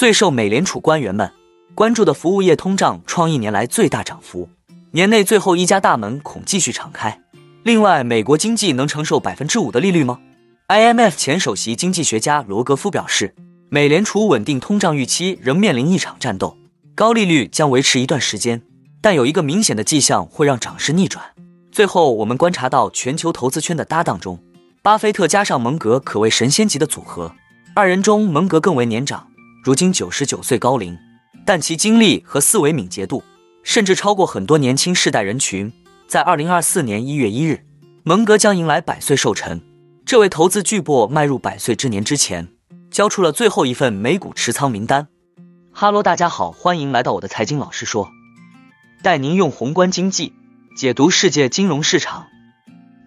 最受美联储官员们关注的服务业通胀创一年来最大涨幅，年内最后一家大门恐继续敞开。另外，美国经济能承受百分之五的利率吗？IMF 前首席经济学家罗格夫表示，美联储稳定通胀预期仍面临一场战斗，高利率将维持一段时间，但有一个明显的迹象会让涨势逆转。最后，我们观察到全球投资圈的搭档中，巴菲特加上蒙格可谓神仙级的组合。二人中，蒙格更为年长，如今九十九岁高龄，但其精力和思维敏捷度甚至超过很多年轻世代人群。在二零二四年一月一日，蒙格将迎来百岁寿辰。这位投资巨擘迈入百岁之年之前，交出了最后一份美股持仓名单。哈喽，大家好，欢迎来到我的财经老师说，带您用宏观经济。解读世界金融市场。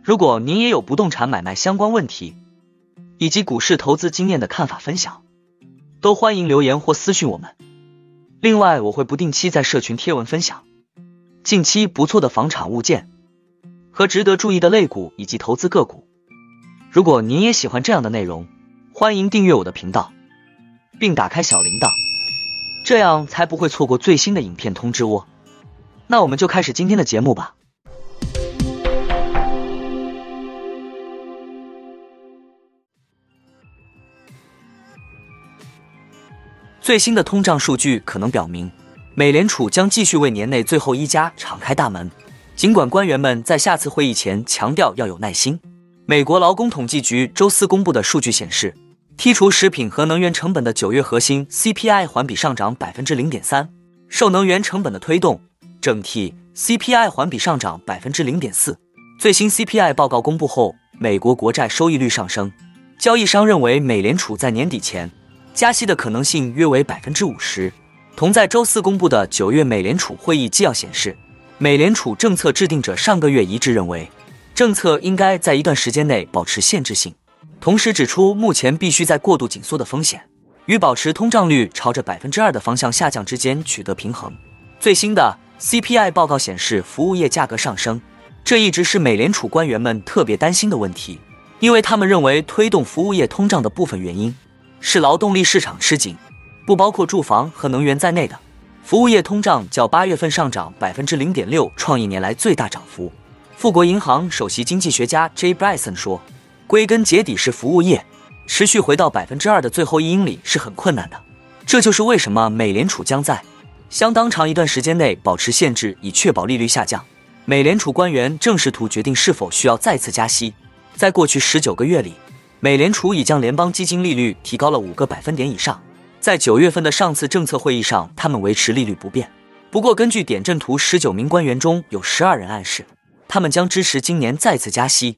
如果您也有不动产买卖相关问题，以及股市投资经验的看法分享，都欢迎留言或私讯我们。另外，我会不定期在社群贴文分享近期不错的房产物件和值得注意的类股以及投资个股。如果您也喜欢这样的内容，欢迎订阅我的频道，并打开小铃铛，这样才不会错过最新的影片通知哦。那我们就开始今天的节目吧。最新的通胀数据可能表明，美联储将继续为年内最后一家敞开大门。尽管官员们在下次会议前强调要有耐心，美国劳工统计局周四公布的数据显示，剔除食品和能源成本的九月核心 CPI 环比上涨百分之零点三，受能源成本的推动。整体 CPI 环比上涨百分之零点四。最新 CPI 报告公布后，美国国债收益率上升。交易商认为，美联储在年底前加息的可能性约为百分之五十。同在周四公布的九月美联储会议纪要显示，美联储政策制定者上个月一致认为，政策应该在一段时间内保持限制性，同时指出目前必须在过度紧缩的风险与保持通胀率朝着百分之二的方向下降之间取得平衡。最新的。CPI 报告显示，服务业价格上升，这一直是美联储官员们特别担心的问题，因为他们认为推动服务业通胀的部分原因是劳动力市场吃紧，不包括住房和能源在内的服务业通胀较八月份上涨百分之零点六，创一年来最大涨幅。富国银行首席经济学家 Jay Bryson 说：“归根结底是服务业持续回到百分之二的最后一英里是很困难的，这就是为什么美联储将在。”相当长一段时间内保持限制，以确保利率下降。美联储官员正试图决定是否需要再次加息。在过去十九个月里，美联储已将联邦基金利率提高了五个百分点以上。在九月份的上次政策会议上，他们维持利率不变。不过，根据点阵图，十九名官员中有十二人暗示，他们将支持今年再次加息。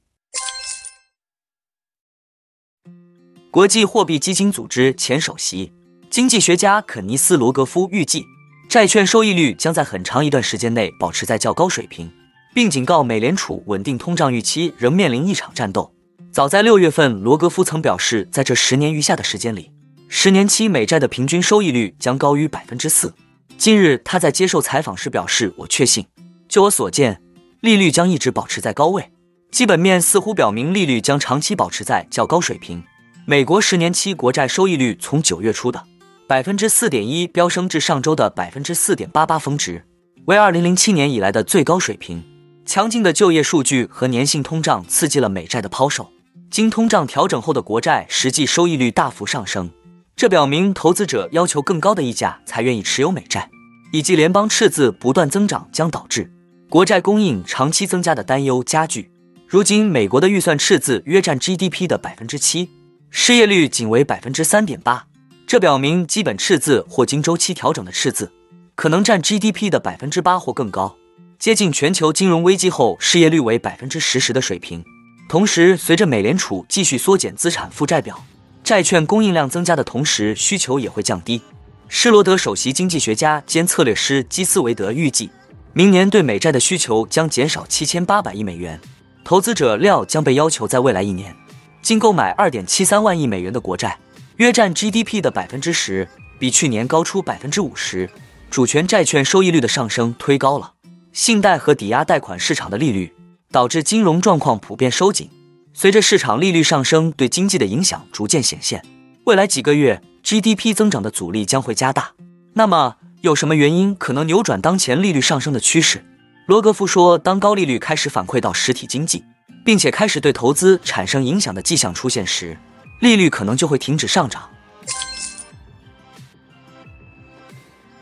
国际货币基金组织前首席经济学家肯尼斯·罗格夫预计。债券收益率将在很长一段时间内保持在较高水平，并警告美联储稳定通胀预期仍面临一场战斗。早在六月份，罗格夫曾表示，在这十年余下的时间里，十年期美债的平均收益率将高于百分之四。近日，他在接受采访时表示：“我确信，就我所见，利率将一直保持在高位。基本面似乎表明利率将长期保持在较高水平。美国十年期国债收益率从九月初的。”百分之四点一飙升至上周的百分之四点八八峰值，为二零零七年以来的最高水平。强劲的就业数据和粘性通胀刺激了美债的抛售，经通胀调整后的国债实际收益率大幅上升。这表明投资者要求更高的溢价才愿意持有美债，以及联邦赤字不断增长将导致国债供应长期增加的担忧加剧。如今，美国的预算赤字约占 GDP 的百分之七，失业率仅为百分之三点八。这表明基本赤字或经周期调整的赤字可能占 GDP 的百分之八或更高，接近全球金融危机后失业率为百分之十十的水平。同时，随着美联储继续缩减资产负债表，债券供应量增加的同时，需求也会降低。施罗德首席经济学家兼策略师基斯维德预计，明年对美债的需求将减少七千八百亿美元，投资者料将被要求在未来一年净购买二点七三万亿美元的国债。约占 GDP 的百分之十，比去年高出百分之五十。主权债券收益率的上升推高了信贷和抵押贷款市场的利率，导致金融状况普遍收紧。随着市场利率上升对经济的影响逐渐显现，未来几个月 GDP 增长的阻力将会加大。那么，有什么原因可能扭转当前利率上升的趋势？罗格夫说，当高利率开始反馈到实体经济，并且开始对投资产生影响的迹象出现时，利率可能就会停止上涨。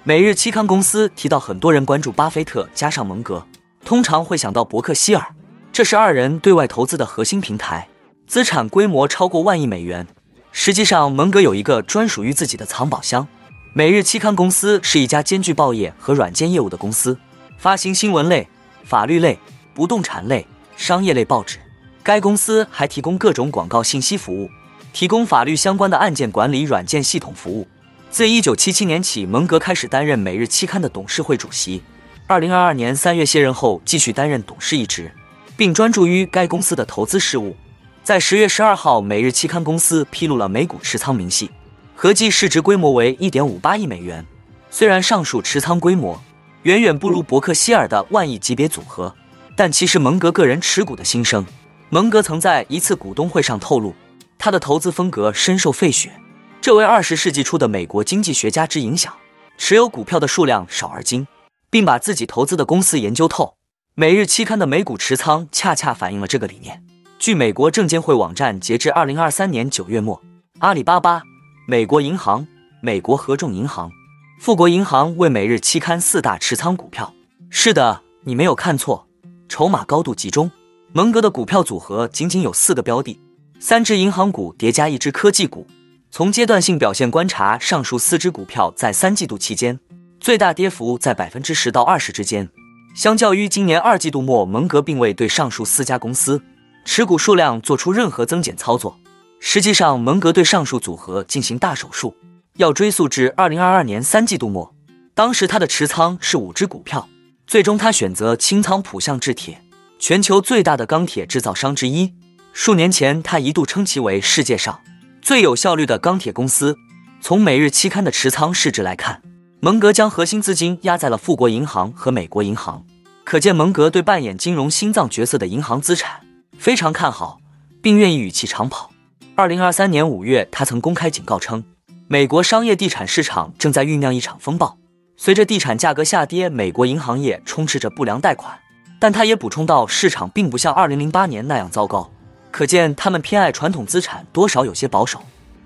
每日期刊公司提到，很多人关注巴菲特加上蒙格，通常会想到伯克希尔，这是二人对外投资的核心平台，资产规模超过万亿美元。实际上，蒙格有一个专属于自己的藏宝箱。每日期刊公司是一家兼具报业和软件业务的公司，发行新闻类、法律类、不动产类、商业类报纸。该公司还提供各种广告信息服务，提供法律相关的案件管理软件系统服务。自一九七七年起，蒙格开始担任每日期刊的董事会主席。二零二二年三月卸任后，继续担任董事一职，并专注于该公司的投资事务。在十月十二号，每日期刊公司披露了美股持仓明细，合计市值规模为一点五八亿美元。虽然上述持仓规模远远不如伯克希尔的万亿级别组合，但其实蒙格个人持股的新生。蒙格曾在一次股东会上透露，他的投资风格深受费雪。这位二十世纪初的美国经济学家之影响，持有股票的数量少而精，并把自己投资的公司研究透。每日期刊的美股持仓恰恰反映了这个理念。据美国证监会网站，截至二零二三年九月末，阿里巴巴、美国银行、美国合众银行、富国银行为每日期刊四大持仓股票。是的，你没有看错，筹码高度集中。蒙格的股票组合仅仅有四个标的，三只银行股叠加一只科技股。从阶段性表现观察，上述四只股票在三季度期间最大跌幅在百分之十到二十之间。相较于今年二季度末，蒙格并未对上述四家公司持股数量做出任何增减操作。实际上，蒙格对上述组合进行大手术，要追溯至二零二二年三季度末，当时他的持仓是五只股票。最终，他选择清仓浦项制铁，全球最大的钢铁制造商之一。数年前，他一度称其为世界上。最有效率的钢铁公司。从每日期刊的持仓市值来看，蒙格将核心资金压在了富国银行和美国银行，可见蒙格对扮演金融心脏角色的银行资产非常看好，并愿意与其长跑。二零二三年五月，他曾公开警告称，美国商业地产市场正在酝酿一场风暴。随着地产价格下跌，美国银行业充斥着不良贷款。但他也补充到，市场并不像二零零八年那样糟糕。可见他们偏爱传统资产，多少有些保守。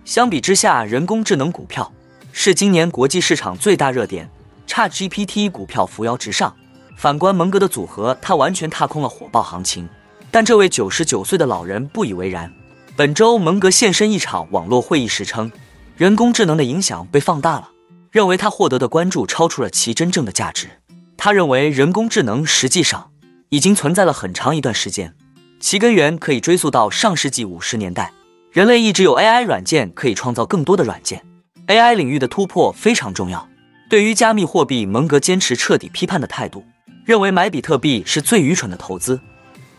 相比之下，人工智能股票是今年国际市场最大热点，ChatGPT 股票扶摇直上。反观蒙格的组合，他完全踏空了火爆行情。但这位九十九岁的老人不以为然。本周蒙格现身一场网络会议时称，人工智能的影响被放大了，认为他获得的关注超出了其真正的价值。他认为人工智能实际上已经存在了很长一段时间。其根源可以追溯到上世纪五十年代，人类一直有 AI 软件可以创造更多的软件，AI 领域的突破非常重要。对于加密货币，蒙格坚持彻底批判的态度，认为买比特币是最愚蠢的投资。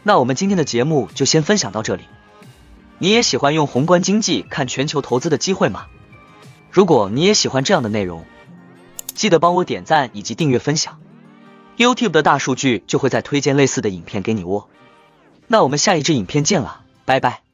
那我们今天的节目就先分享到这里。你也喜欢用宏观经济看全球投资的机会吗？如果你也喜欢这样的内容，记得帮我点赞以及订阅分享，YouTube 的大数据就会再推荐类似的影片给你哦。那我们下一支影片见了，拜拜。